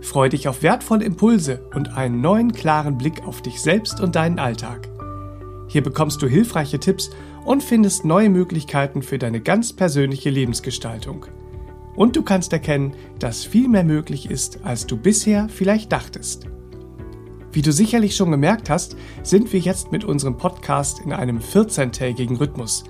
Freu dich auf wertvolle Impulse und einen neuen klaren Blick auf dich selbst und deinen Alltag. Hier bekommst du hilfreiche Tipps und findest neue Möglichkeiten für deine ganz persönliche Lebensgestaltung. Und du kannst erkennen, dass viel mehr möglich ist, als du bisher vielleicht dachtest. Wie du sicherlich schon gemerkt hast, sind wir jetzt mit unserem Podcast in einem 14-tägigen Rhythmus.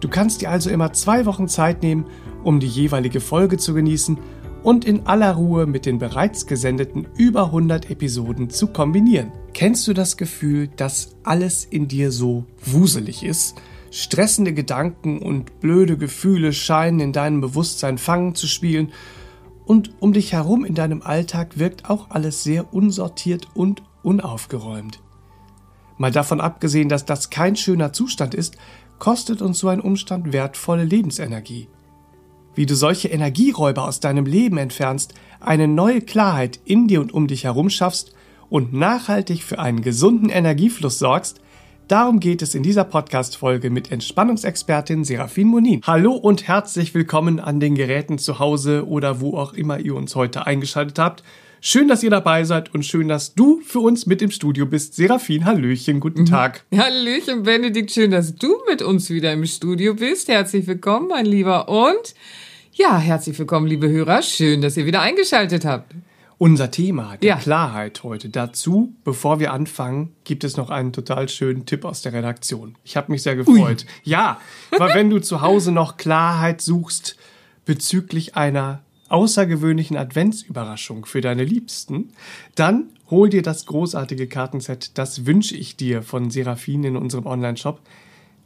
Du kannst dir also immer zwei Wochen Zeit nehmen, um die jeweilige Folge zu genießen und in aller Ruhe mit den bereits gesendeten über 100 Episoden zu kombinieren. Kennst du das Gefühl, dass alles in dir so wuselig ist? Stressende Gedanken und blöde Gefühle scheinen in deinem Bewusstsein fangen zu spielen und um dich herum in deinem Alltag wirkt auch alles sehr unsortiert und unaufgeräumt. Mal davon abgesehen, dass das kein schöner Zustand ist, kostet uns so ein Umstand wertvolle Lebensenergie wie du solche Energieräuber aus deinem Leben entfernst, eine neue Klarheit in dir und um dich herum schaffst und nachhaltig für einen gesunden Energiefluss sorgst, darum geht es in dieser Podcast-Folge mit Entspannungsexpertin Serafin Monin. Hallo und herzlich willkommen an den Geräten zu Hause oder wo auch immer ihr uns heute eingeschaltet habt. Schön, dass ihr dabei seid und schön, dass du für uns mit im Studio bist. Serafin, Hallöchen, guten Tag. Hallöchen, Benedikt, schön, dass du mit uns wieder im Studio bist. Herzlich willkommen, mein Lieber. Und ja, herzlich willkommen, liebe Hörer. Schön, dass ihr wieder eingeschaltet habt. Unser Thema der ja. Klarheit heute. Dazu, bevor wir anfangen, gibt es noch einen total schönen Tipp aus der Redaktion. Ich habe mich sehr gefreut. Ui. Ja, weil wenn du zu Hause noch Klarheit suchst bezüglich einer außergewöhnlichen Adventsüberraschung für deine Liebsten, dann hol dir das großartige Kartenset Das wünsche ich dir von Serafin in unserem Online-Shop.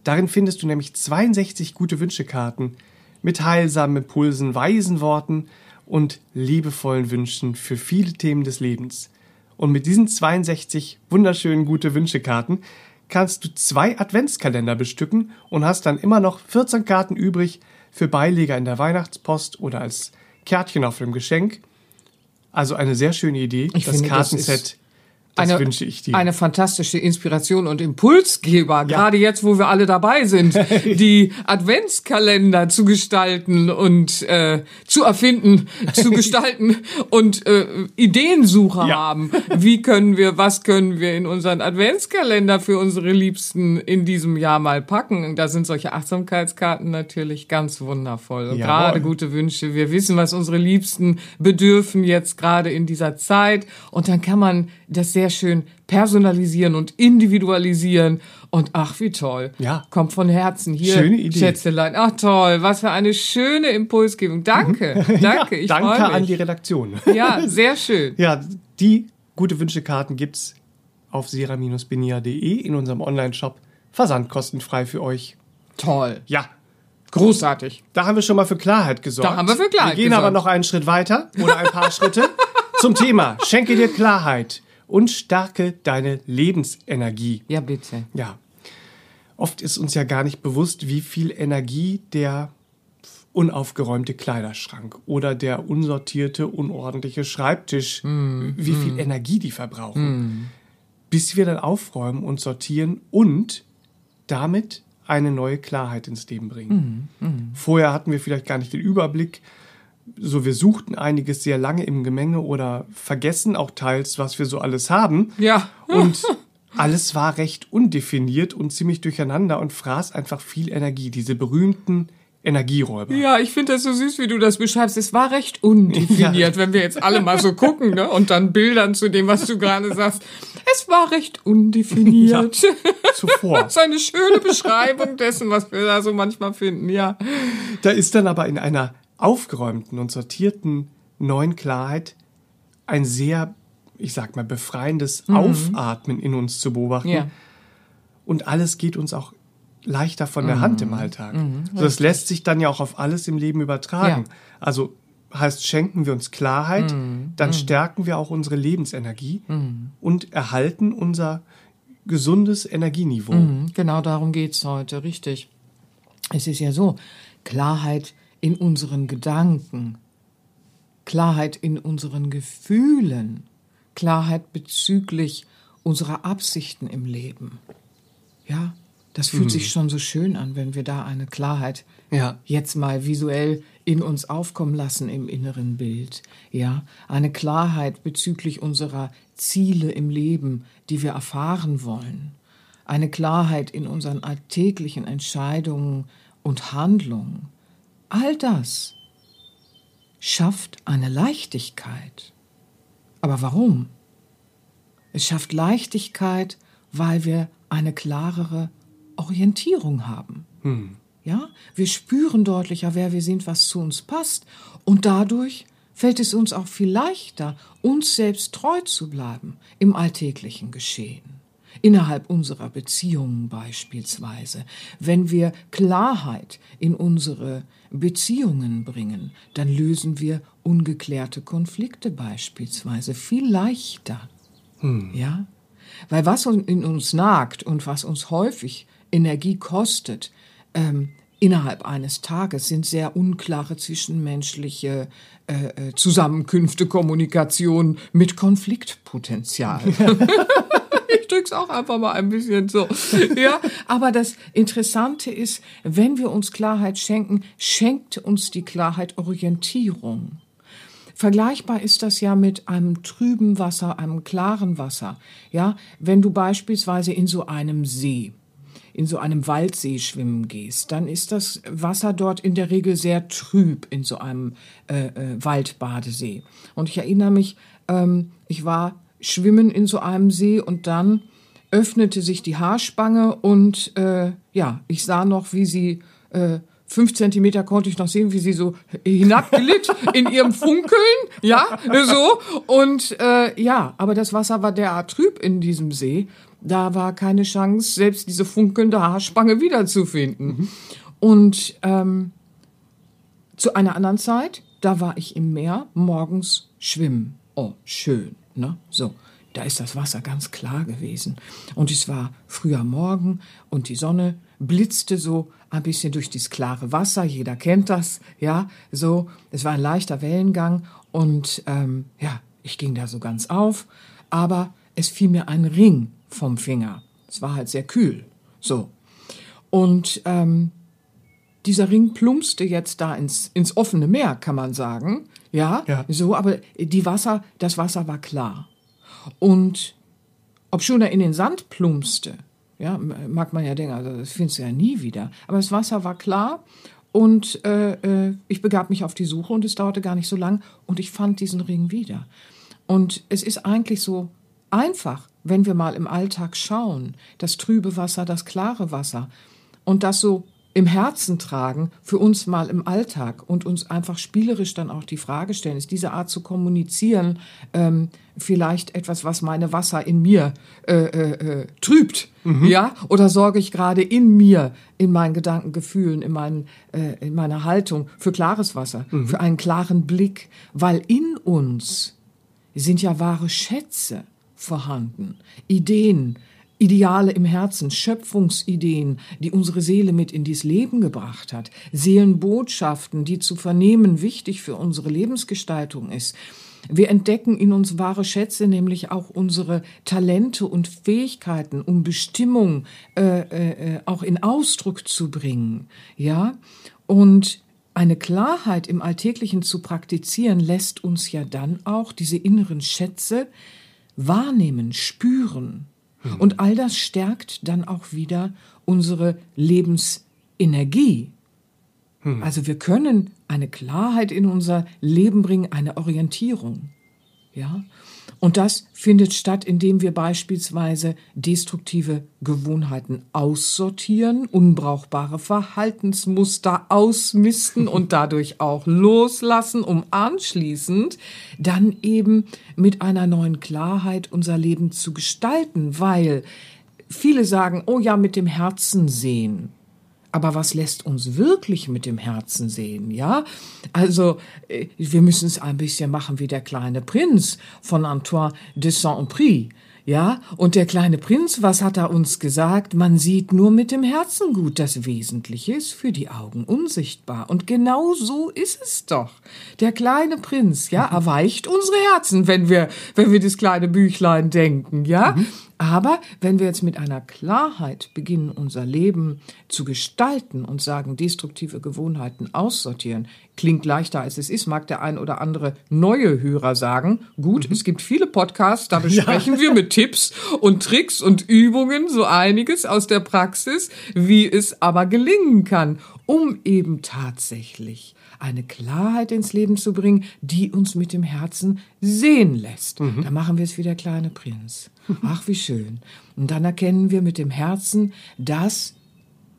Darin findest du nämlich 62 gute Wünschekarten mit heilsamen Impulsen, weisen Worten und liebevollen Wünschen für viele Themen des Lebens. Und mit diesen 62 wunderschönen gute Wünschekarten kannst du zwei Adventskalender bestücken und hast dann immer noch 14 Karten übrig für Beileger in der Weihnachtspost oder als Kärtchen auf dem Geschenk. Also eine sehr schöne Idee. Ich das finde, Kartenset das eine, wünsche ich dir. Eine fantastische Inspiration und Impulsgeber, ja. gerade jetzt, wo wir alle dabei sind, die Adventskalender zu gestalten und äh, zu erfinden, zu gestalten und äh, Ideensucher ja. haben. Wie können wir, was können wir in unseren Adventskalender für unsere Liebsten in diesem Jahr mal packen? Da sind solche Achtsamkeitskarten natürlich ganz wundervoll. Und gerade gute Wünsche. Wir wissen, was unsere Liebsten bedürfen jetzt gerade in dieser Zeit. Und dann kann man das sehr schön personalisieren und individualisieren. Und ach, wie toll. Ja. Kommt von Herzen hier. Schöne Idee. Schätzelein. Ach toll, was für eine schöne Impulsgebung. Danke. Danke. ja, ich danke an die Redaktion. Ja, sehr schön. ja, die gute Wünschekarten gibt's auf sera-benia.de in unserem Online-Shop. Versandkostenfrei für euch. Toll. Ja, Großartig. Da haben wir schon mal für Klarheit gesorgt. Da haben wir für Klarheit Wir gehen gesorgt. aber noch einen Schritt weiter oder ein paar Schritte zum Thema. Schenke dir Klarheit und stärke deine Lebensenergie. Ja, bitte. Ja. Oft ist uns ja gar nicht bewusst, wie viel Energie der unaufgeräumte Kleiderschrank oder der unsortierte, unordentliche Schreibtisch, mm, wie viel mm. Energie die verbrauchen. Mm. Bis wir dann aufräumen und sortieren und damit eine neue Klarheit ins Leben bringen. Mm, mm. Vorher hatten wir vielleicht gar nicht den Überblick, so wir suchten einiges sehr lange im Gemenge oder vergessen auch teils, was wir so alles haben. Ja. Und alles war recht undefiniert und ziemlich durcheinander und fraß einfach viel Energie. Diese berühmten Energieräuber. Ja, ich finde das so süß, wie du das beschreibst. Es war recht undefiniert, ja. wenn wir jetzt alle mal so gucken, ne? Und dann Bildern zu dem, was du gerade sagst. Es war recht undefiniert. Ja, zuvor. das ist eine schöne Beschreibung dessen, was wir da so manchmal finden, ja. Da ist dann aber in einer aufgeräumten und sortierten neuen Klarheit ein sehr, ich sag mal, befreiendes mhm. Aufatmen in uns zu beobachten. Ja. Und alles geht uns auch leichter von der mhm. Hand im Alltag. Mhm. Also das lässt sich dann ja auch auf alles im Leben übertragen. Ja. Also heißt, schenken wir uns Klarheit, mm, dann mm. stärken wir auch unsere Lebensenergie und erhalten unser gesundes Energieniveau. Mhm, genau darum geht's heute, richtig. Es ist ja so, Klarheit in unseren Gedanken, Klarheit in unseren Gefühlen, Klarheit bezüglich unserer Absichten im Leben. Ja, das fühlt mhm. sich schon so schön an, wenn wir da eine Klarheit ja. jetzt mal visuell in uns aufkommen lassen im inneren Bild. Ja, eine Klarheit bezüglich unserer Ziele im Leben, die wir erfahren wollen. Eine Klarheit in unseren alltäglichen Entscheidungen und Handlungen. All das schafft eine Leichtigkeit. Aber warum? Es schafft Leichtigkeit, weil wir eine klarere Orientierung haben. Hm. Ja, wir spüren deutlicher, wer wir sind, was zu uns passt. Und dadurch fällt es uns auch viel leichter, uns selbst treu zu bleiben im alltäglichen Geschehen. Innerhalb unserer Beziehungen beispielsweise. Wenn wir Klarheit in unsere Beziehungen bringen, dann lösen wir ungeklärte Konflikte beispielsweise viel leichter. Hm. Ja? Weil was in uns nagt und was uns häufig Energie kostet, ähm, innerhalb eines Tages sind sehr unklare zwischenmenschliche äh, äh Zusammenkünfte, Kommunikation mit Konfliktpotenzial. ich drück's auch einfach mal ein bisschen so. Ja, aber das Interessante ist, wenn wir uns Klarheit schenken, schenkt uns die Klarheit Orientierung. Vergleichbar ist das ja mit einem trüben Wasser, einem klaren Wasser. Ja, wenn du beispielsweise in so einem See in so einem Waldsee schwimmen gehst, dann ist das Wasser dort in der Regel sehr trüb in so einem äh, äh, Waldbadesee. Und ich erinnere mich, ähm, ich war schwimmen in so einem See und dann öffnete sich die Haarspange und äh, ja, ich sah noch, wie sie äh, fünf Zentimeter konnte ich noch sehen, wie sie so hinabglitt in ihrem Funkeln, ja, so. Und äh, ja, aber das Wasser war derart trüb in diesem See, da war keine Chance, selbst diese funkelnde Haarspange wiederzufinden. Mhm. Und ähm, zu einer anderen Zeit, da war ich im Meer morgens schwimmen. Oh, schön, ne? So. Da ist das Wasser ganz klar gewesen. Und es war früher Morgen und die Sonne blitzte so ein bisschen durch dieses klare Wasser. Jeder kennt das, ja, so. Es war ein leichter Wellengang und ähm, ja, ich ging da so ganz auf. Aber es fiel mir ein Ring vom Finger. Es war halt sehr kühl. So. Und ähm, dieser Ring plumpste jetzt da ins, ins offene Meer, kann man sagen. Ja, ja, so, aber die Wasser, das Wasser war klar. Und ob schon er in den Sand plumpste, ja, mag man ja denken, also das findest du ja nie wieder. Aber das Wasser war klar und äh, äh, ich begab mich auf die Suche und es dauerte gar nicht so lang und ich fand diesen Ring wieder. Und es ist eigentlich so einfach, wenn wir mal im Alltag schauen, das trübe Wasser, das klare Wasser und das so im Herzen tragen, für uns mal im Alltag und uns einfach spielerisch dann auch die Frage stellen, ist diese Art zu kommunizieren ähm, vielleicht etwas, was meine Wasser in mir äh, äh, äh, trübt, mhm. ja? Oder sorge ich gerade in mir, in meinen Gedanken, Gefühlen, in, meinen, äh, in meiner Haltung für klares Wasser, mhm. für einen klaren Blick, weil in uns sind ja wahre Schätze vorhanden, Ideen, Ideale im Herzen, Schöpfungsideen, die unsere Seele mit in dies Leben gebracht hat, Seelenbotschaften, die zu vernehmen wichtig für unsere Lebensgestaltung ist. Wir entdecken in uns wahre Schätze, nämlich auch unsere Talente und Fähigkeiten, um Bestimmung äh, äh, auch in Ausdruck zu bringen. Ja, und eine Klarheit im Alltäglichen zu praktizieren, lässt uns ja dann auch diese inneren Schätze wahrnehmen, spüren. Mhm. Und all das stärkt dann auch wieder unsere Lebensenergie. Mhm. Also wir können eine Klarheit in unser Leben bringen, eine Orientierung. Ja? Und das findet statt, indem wir beispielsweise destruktive Gewohnheiten aussortieren, unbrauchbare Verhaltensmuster ausmisten und dadurch auch loslassen, um anschließend dann eben mit einer neuen Klarheit unser Leben zu gestalten, weil viele sagen, oh ja, mit dem Herzen sehen. Aber was lässt uns wirklich mit dem Herzen sehen, ja? Also, äh, wir müssen es ein bisschen machen wie der kleine Prinz von Antoine de Saint-Prix. Ja, und der kleine Prinz, was hat er uns gesagt? Man sieht nur mit dem Herzen gut. Das Wesentliche ist für die Augen unsichtbar. Und genau so ist es doch. Der kleine Prinz, ja, erweicht unsere Herzen, wenn wir, wenn wir das kleine Büchlein denken, ja. Mhm. Aber wenn wir jetzt mit einer Klarheit beginnen, unser Leben zu gestalten und sagen, destruktive Gewohnheiten aussortieren, klingt leichter als es ist, mag der ein oder andere neue Hörer sagen. Gut, mhm. es gibt viele Podcasts, da besprechen ja. wir mit Tipps und Tricks und Übungen so einiges aus der Praxis, wie es aber gelingen kann, um eben tatsächlich eine Klarheit ins Leben zu bringen, die uns mit dem Herzen sehen lässt. Mhm. Da machen wir es wie der kleine Prinz. Ach, wie schön. Und dann erkennen wir mit dem Herzen das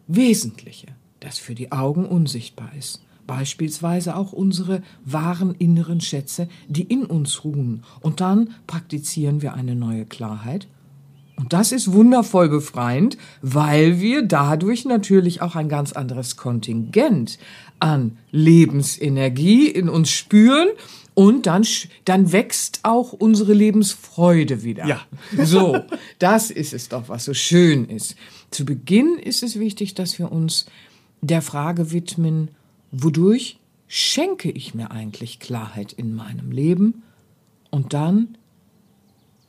Wesentliche, das für die Augen unsichtbar ist. Beispielsweise auch unsere wahren inneren Schätze, die in uns ruhen. Und dann praktizieren wir eine neue Klarheit und das ist wundervoll befreiend, weil wir dadurch natürlich auch ein ganz anderes Kontingent an Lebensenergie in uns spüren und dann, dann wächst auch unsere Lebensfreude wieder. Ja. So, das ist es doch, was so schön ist. Zu Beginn ist es wichtig, dass wir uns der Frage widmen, wodurch schenke ich mir eigentlich Klarheit in meinem Leben? Und dann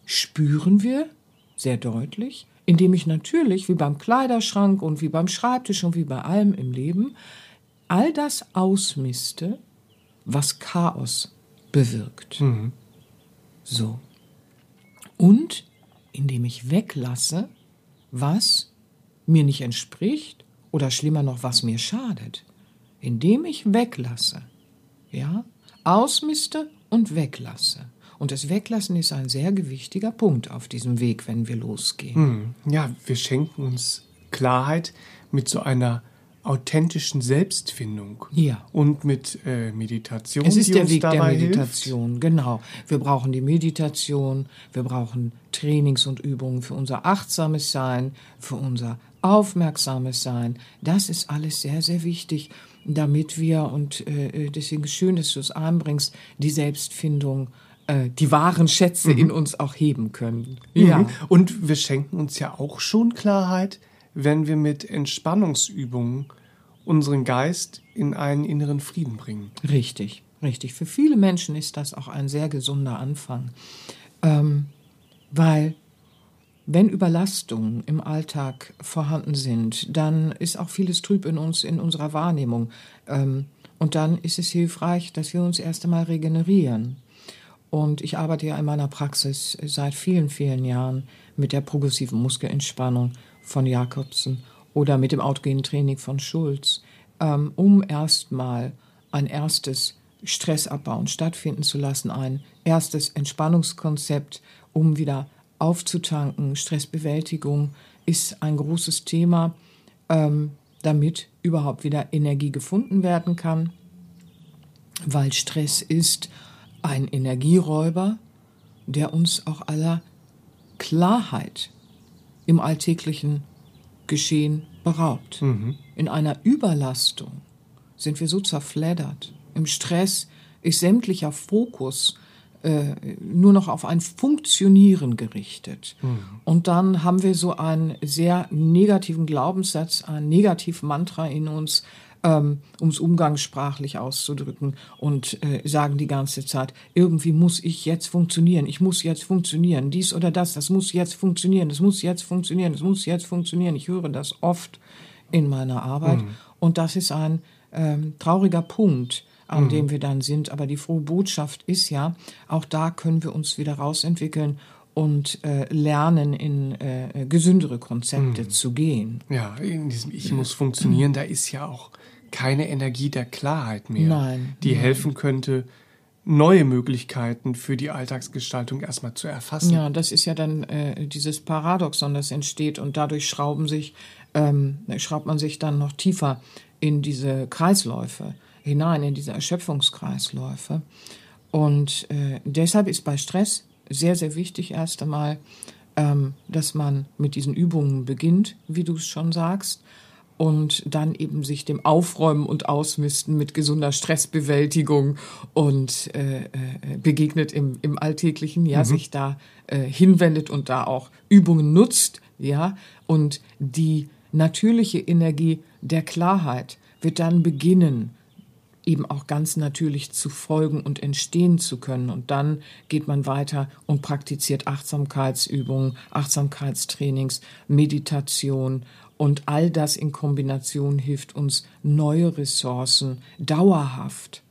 spüren wir, sehr deutlich, indem ich natürlich, wie beim Kleiderschrank und wie beim Schreibtisch und wie bei allem im Leben, all das ausmiste, was Chaos bewirkt. Mhm. So. Und indem ich weglasse, was mir nicht entspricht oder schlimmer noch, was mir schadet. Indem ich weglasse, ja, ausmiste und weglasse. Und das Weglassen ist ein sehr gewichtiger Punkt auf diesem Weg, wenn wir losgehen. Hm. Ja, wir schenken uns Klarheit mit so einer authentischen Selbstfindung. Ja. Und mit äh, Meditation. Es ist der Weg der Meditation, hilft. genau. Wir brauchen die Meditation, wir brauchen Trainings und Übungen für unser achtsames Sein, für unser aufmerksames Sein. Das ist alles sehr, sehr wichtig, damit wir, und äh, äh deswegen schön, dass du es einbringst, die Selbstfindung äh, die wahren Schätze mhm. in uns auch heben können. Mhm. Ja. Und wir schenken uns ja auch schon Klarheit, wenn wir mit Entspannungsübungen unseren Geist in einen inneren Frieden bringen. Richtig, richtig. Für viele Menschen ist das auch ein sehr gesunder Anfang, ähm, weil wenn Überlastungen im Alltag vorhanden sind, dann ist auch vieles trüb in uns, in unserer Wahrnehmung. Ähm, und dann ist es hilfreich, dass wir uns erst einmal regenerieren. Und ich arbeite ja in meiner Praxis seit vielen, vielen Jahren mit der progressiven Muskelentspannung von Jakobsen oder mit dem autogenen Training von Schulz, ähm, um erstmal ein erstes Stressabbauen stattfinden zu lassen, ein erstes Entspannungskonzept, um wieder aufzutanken. Stressbewältigung ist ein großes Thema, ähm, damit überhaupt wieder Energie gefunden werden kann, weil Stress ist ein Energieräuber, der uns auch aller Klarheit im alltäglichen Geschehen beraubt. Mhm. In einer Überlastung sind wir so zerfleddert. Im Stress ist sämtlicher Fokus äh, nur noch auf ein Funktionieren gerichtet. Mhm. Und dann haben wir so einen sehr negativen Glaubenssatz, ein Negativmantra in uns, ähm, um es umgangssprachlich auszudrücken, und äh, sagen die ganze Zeit, irgendwie muss ich jetzt funktionieren, ich muss jetzt funktionieren, dies oder das, das muss jetzt funktionieren, das muss jetzt funktionieren, das muss jetzt funktionieren. Ich höre das oft in meiner Arbeit mhm. und das ist ein ähm, trauriger Punkt, an mhm. dem wir dann sind. Aber die frohe Botschaft ist ja, auch da können wir uns wieder rausentwickeln und äh, lernen, in äh, gesündere Konzepte mhm. zu gehen. Ja, in diesem Ich muss funktionieren, da ist ja auch keine Energie der Klarheit mehr, nein, die nein. helfen könnte, neue Möglichkeiten für die Alltagsgestaltung erstmal zu erfassen. Ja, das ist ja dann äh, dieses Paradoxon, das entsteht und dadurch schrauben sich, ähm, schraubt man sich dann noch tiefer in diese Kreisläufe hinein, in diese Erschöpfungskreisläufe. Und äh, deshalb ist bei Stress sehr, sehr wichtig erst einmal, ähm, dass man mit diesen Übungen beginnt, wie du es schon sagst, und dann eben sich dem Aufräumen und Ausmisten mit gesunder Stressbewältigung und äh, äh, begegnet im, im Alltäglichen, ja, mhm. sich da äh, hinwendet und da auch Übungen nutzt, ja, und die natürliche Energie der Klarheit wird dann beginnen, eben auch ganz natürlich zu folgen und entstehen zu können. Und dann geht man weiter und praktiziert Achtsamkeitsübungen, Achtsamkeitstrainings, Meditation und all das in Kombination hilft uns, neue Ressourcen dauerhaft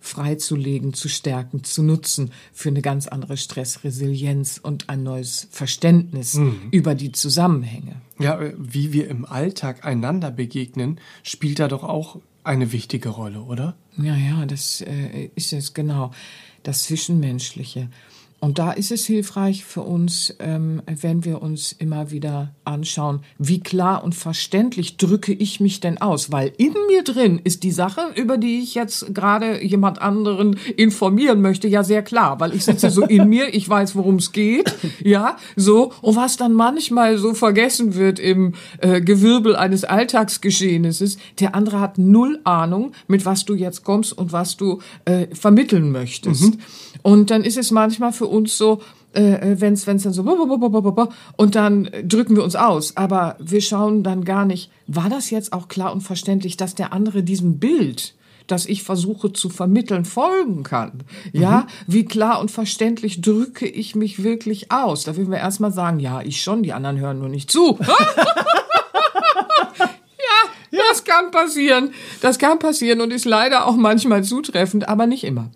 freizulegen, zu stärken, zu nutzen für eine ganz andere Stressresilienz und ein neues Verständnis mhm. über die Zusammenhänge. Ja, wie wir im Alltag einander begegnen, spielt da doch auch eine wichtige Rolle, oder? Ja, ja, das äh, ist es genau. Das Zwischenmenschliche. Und da ist es hilfreich für uns, ähm, wenn wir uns immer wieder anschauen, wie klar und verständlich drücke ich mich denn aus? Weil in mir drin ist die Sache, über die ich jetzt gerade jemand anderen informieren möchte, ja sehr klar, weil ich sitze so in mir, ich weiß, worum es geht, ja, so. Und was dann manchmal so vergessen wird im äh, Gewirbel eines Alltagsgeschehnisses, der andere hat null Ahnung, mit was du jetzt kommst und was du äh, vermitteln möchtest. Mhm. Und dann ist es manchmal für uns so, äh, wenn es dann so und dann drücken wir uns aus, aber wir schauen dann gar nicht, war das jetzt auch klar und verständlich, dass der andere diesem Bild das ich versuche zu vermitteln, folgen kann. Ja, mhm. wie klar und verständlich drücke ich mich wirklich aus? Da würden wir erstmal sagen, ja, ich schon, die anderen hören nur nicht zu. Das kann passieren. Das kann passieren und ist leider auch manchmal zutreffend, aber nicht immer.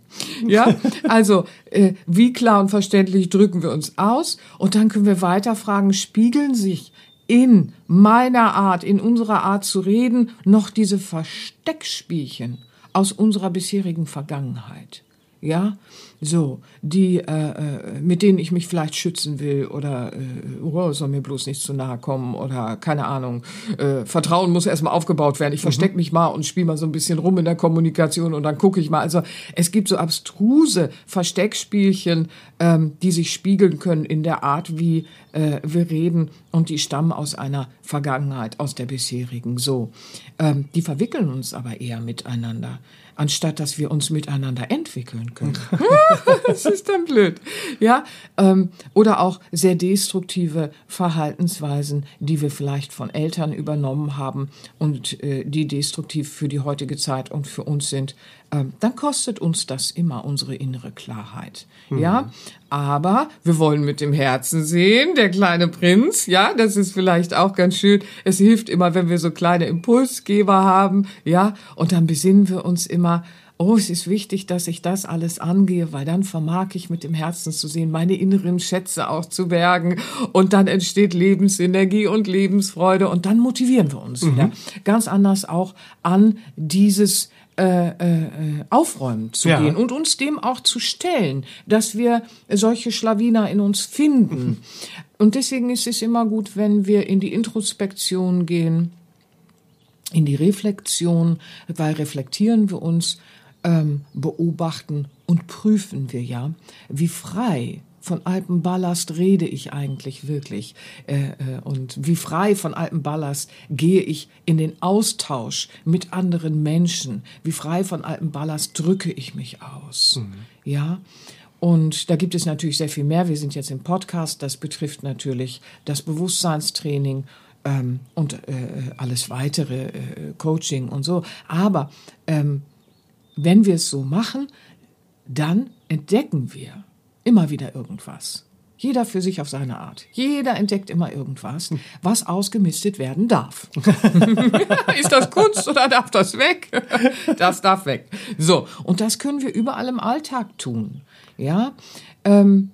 Ja, also äh, wie klar und verständlich drücken wir uns aus und dann können wir weiter fragen, spiegeln sich in meiner Art, in unserer Art zu reden, noch diese Versteckspielchen aus unserer bisherigen Vergangenheit. Ja, so, die, äh, äh, mit denen ich mich vielleicht schützen will oder äh, oh, soll mir bloß nicht zu nahe kommen oder keine Ahnung. Äh, Vertrauen muss erstmal aufgebaut werden. Ich mhm. verstecke mich mal und spiele mal so ein bisschen rum in der Kommunikation und dann gucke ich mal. Also es gibt so abstruse Versteckspielchen, ähm, die sich spiegeln können in der Art, wie äh, wir reden und die stammen aus einer Vergangenheit, aus der bisherigen. So, ähm, die verwickeln uns aber eher miteinander anstatt dass wir uns miteinander entwickeln können. das ist dann blöd. Ja, ähm, oder auch sehr destruktive Verhaltensweisen, die wir vielleicht von Eltern übernommen haben und äh, die destruktiv für die heutige Zeit und für uns sind. Ähm, dann kostet uns das immer unsere innere Klarheit. Mhm. Ja, aber wir wollen mit dem Herzen sehen, der kleine Prinz. Ja, das ist vielleicht auch ganz schön. Es hilft immer, wenn wir so kleine Impulsgeber haben. Ja, und dann besinnen wir uns immer, oh, es ist wichtig, dass ich das alles angehe, weil dann vermag ich mit dem Herzen zu sehen, meine inneren Schätze auch zu bergen und dann entsteht Lebensenergie und Lebensfreude und dann motivieren wir uns mhm. wieder ganz anders auch an dieses äh, äh, aufräumen zu ja. gehen und uns dem auch zu stellen, dass wir solche Schlawiner in uns finden. Und deswegen ist es immer gut, wenn wir in die Introspektion gehen, in die Reflexion, weil reflektieren wir uns, ähm, beobachten und prüfen wir ja, wie frei von Alpenballast rede ich eigentlich wirklich? Äh, äh, und wie frei von Alpenballast gehe ich in den Austausch mit anderen Menschen? Wie frei von Alpenballast drücke ich mich aus? Mhm. Ja. Und da gibt es natürlich sehr viel mehr. Wir sind jetzt im Podcast. Das betrifft natürlich das Bewusstseinstraining ähm, und äh, alles weitere, äh, Coaching und so. Aber ähm, wenn wir es so machen, dann entdecken wir, immer wieder irgendwas. Jeder für sich auf seine Art. Jeder entdeckt immer irgendwas, was ausgemistet werden darf. Ist das Kunst oder darf das weg? Das darf weg. So, und das können wir überall im Alltag tun. Ja, ähm,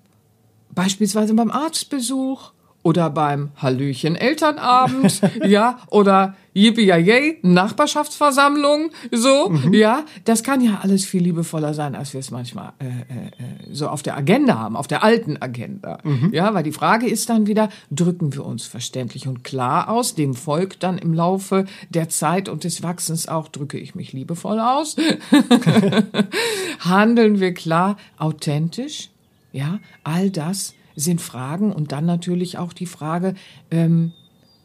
beispielsweise beim Arztbesuch oder beim Hallöchen Elternabend, ja, oder Yippie Nachbarschaftsversammlung, so, mhm. ja, das kann ja alles viel liebevoller sein, als wir es manchmal äh, äh, so auf der Agenda haben, auf der alten Agenda, mhm. ja, weil die Frage ist dann wieder, drücken wir uns verständlich und klar aus, dem Volk dann im Laufe der Zeit und des Wachsens auch, drücke ich mich liebevoll aus, handeln wir klar, authentisch, ja, all das sind Fragen und dann natürlich auch die Frage ähm,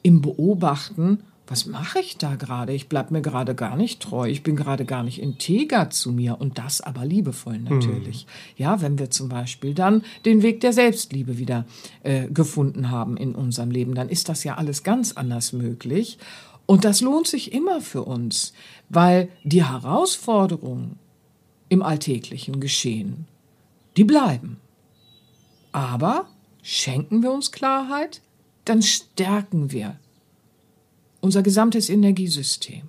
im Beobachten, was mache ich da gerade? Ich bleib mir gerade gar nicht treu. Ich bin gerade gar nicht integer zu mir und das aber liebevoll natürlich. Ja, wenn wir zum Beispiel dann den Weg der Selbstliebe wieder äh, gefunden haben in unserem Leben, dann ist das ja alles ganz anders möglich. Und das lohnt sich immer für uns, weil die Herausforderungen im alltäglichen Geschehen, die bleiben. Aber schenken wir uns Klarheit, dann stärken wir unser gesamtes Energiesystem,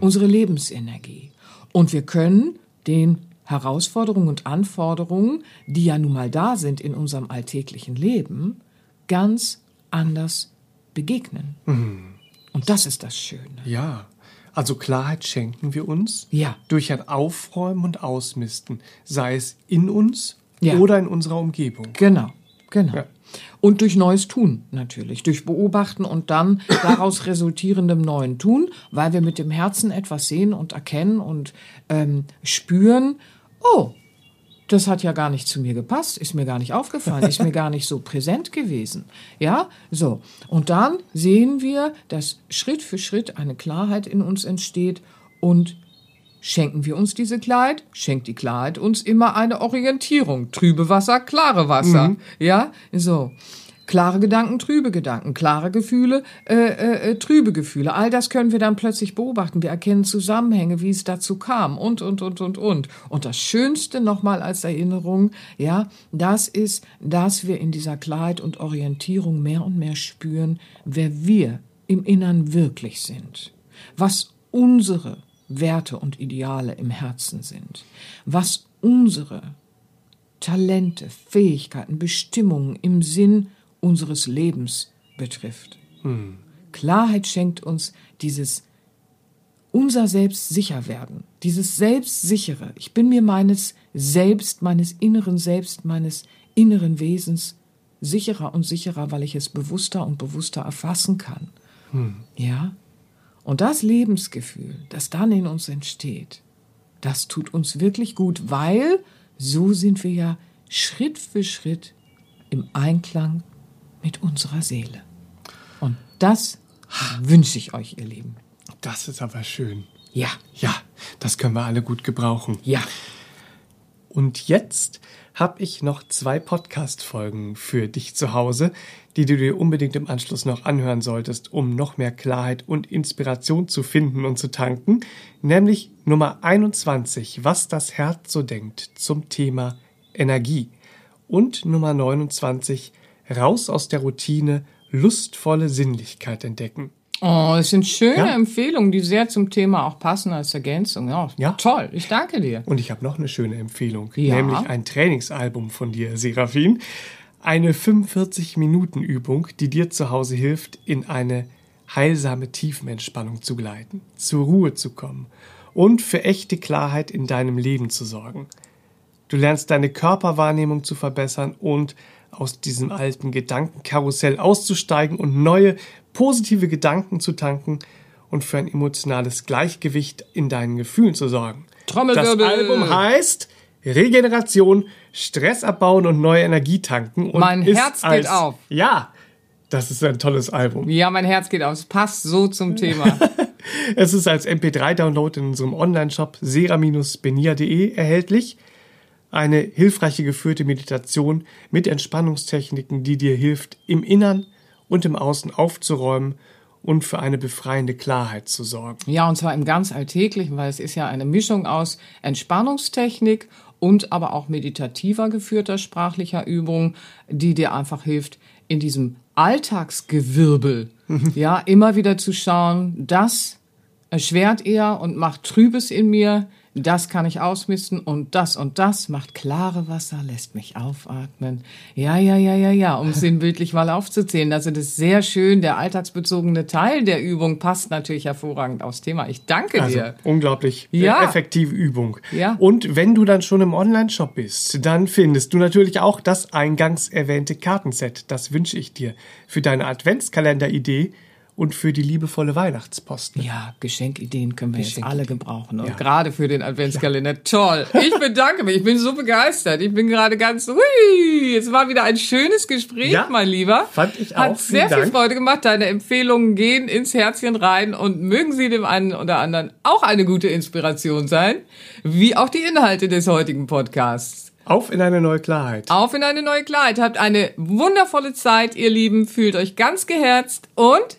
unsere Lebensenergie. Und wir können den Herausforderungen und Anforderungen, die ja nun mal da sind in unserem alltäglichen Leben, ganz anders begegnen. Und das ist das Schöne. Ja. Also Klarheit schenken wir uns Ja. durch ein Aufräumen und Ausmisten, sei es in uns Ja. oder in unserer Umgebung. Genau, genau. Ja. Und durch neues Tun natürlich, durch Beobachten und dann daraus resultierendem neuen Tun, weil wir mit dem Herzen etwas sehen und erkennen und ähm, spüren, oh, das hat ja gar nicht zu mir gepasst, ist mir gar nicht aufgefallen, ist mir gar nicht so präsent gewesen. Ja, so. Und dann sehen wir, dass Schritt für Schritt eine Klarheit in uns entsteht und Schenken wir uns diese Klarheit, schenkt die Klarheit uns immer eine Orientierung. Trübe Wasser, klare Wasser. Ja, so. Klare Gedanken, trübe Gedanken, klare Gefühle, äh, äh, äh, trübe Gefühle. All das können wir dann plötzlich beobachten. Wir erkennen Zusammenhänge, wie es dazu kam und, und, und, und, und. Und das Schönste nochmal als Erinnerung, ja, das ist, dass wir in dieser Klarheit und Orientierung mehr und mehr spüren, wer wir im Innern wirklich sind. Was unsere Werte und Ideale im Herzen sind, was unsere Talente, Fähigkeiten, Bestimmungen im Sinn unseres Lebens betrifft. Klarheit schenkt uns dieses unser Selbst sicher werden, dieses Selbstsichere. Ich bin mir meines Selbst, meines inneren Selbst, meines inneren Wesens sicherer und sicherer, weil ich es bewusster und bewusster erfassen kann. Ja? Und das Lebensgefühl, das dann in uns entsteht, das tut uns wirklich gut, weil so sind wir ja Schritt für Schritt im Einklang mit unserer Seele. Und das wünsche ich euch, ihr Lieben. Das ist aber schön. Ja, Ja, das können wir alle gut gebrauchen. ja. Und jetzt habe ich noch zwei Podcast-Folgen für dich zu Hause, die du dir unbedingt im Anschluss noch anhören solltest, um noch mehr Klarheit und Inspiration zu finden und zu tanken. Nämlich Nummer 21, was das Herz so denkt zum Thema Energie. Und Nummer 29, raus aus der Routine, lustvolle Sinnlichkeit entdecken. Oh, es sind schöne Ja. Empfehlungen, die sehr zum Thema auch passen als Ergänzung. Ja, Ja. toll. Ich danke dir. Und ich habe noch eine schöne Empfehlung, Ja. nämlich ein Trainingsalbum von dir, Serafin. Eine 45-Minuten-Übung, die dir zu Hause hilft, in eine heilsame Tiefenentspannung zu gleiten, zur Ruhe zu kommen und für echte Klarheit in deinem Leben zu sorgen. Du lernst deine Körperwahrnehmung zu verbessern und aus diesem alten Gedankenkarussell auszusteigen und neue positive Gedanken zu tanken und für ein emotionales Gleichgewicht in deinen Gefühlen zu sorgen. Trommelwirbel. Das Album heißt Regeneration, Stress abbauen und neue Energie tanken. Und Mein Herz geht als, auf. Ja, das ist ein tolles Album. Ja, mein Herz geht auf. Es passt so zum Thema. Es ist als MP3-Download in unserem Online-Shop sera-benia.de erhältlich. Eine hilfreiche geführte Meditation mit Entspannungstechniken, die dir hilft, im Innern und im Außen aufzuräumen und für eine befreiende Klarheit zu sorgen. Ja, und zwar im ganz Alltäglichen, weil es ist ja eine Mischung aus Entspannungstechnik und aber auch meditativer geführter sprachlicher Übung, die dir einfach hilft, in diesem Alltagsgewirbel, ja, immer wieder zu schauen, das erschwert eher und macht Trübes in mir, das kann ich ausmisten und das und das macht klare Wasser, lässt mich aufatmen. Ja, ja, ja, ja, ja, um es sinnbildlich mal aufzuzählen. Also das ist sehr schön. Der alltagsbezogene Teil der Übung passt natürlich hervorragend aufs Thema. Ich danke Also dir. unglaublich Ja. effektive Übung. Ja. Und wenn du dann schon im Online-Shop bist, dann findest du natürlich auch das eingangs erwähnte Kartenset. Das wünsche ich dir für deine Adventskalender-Idee und für die liebevolle Weihnachtspost. Ne? Ja, Geschenkideen können wir jetzt alle gebrauchen. Und Ja. gerade für den Adventskalender. Toll. Ich bedanke mich. Ich bin so begeistert. Ich bin gerade ganz, hui. Es war wieder ein schönes Gespräch, Ja, mein Lieber. fand ich auch. Hat sehr Vielen viel Dank. Freude gemacht. Deine Empfehlungen gehen ins Herzchen rein und mögen sie dem einen oder anderen auch eine gute Inspiration sein. Wie auch die Inhalte des heutigen Podcasts. Auf in eine neue Klarheit. Auf in eine neue Klarheit. Habt eine wundervolle Zeit, ihr Lieben. Fühlt euch ganz geherzt und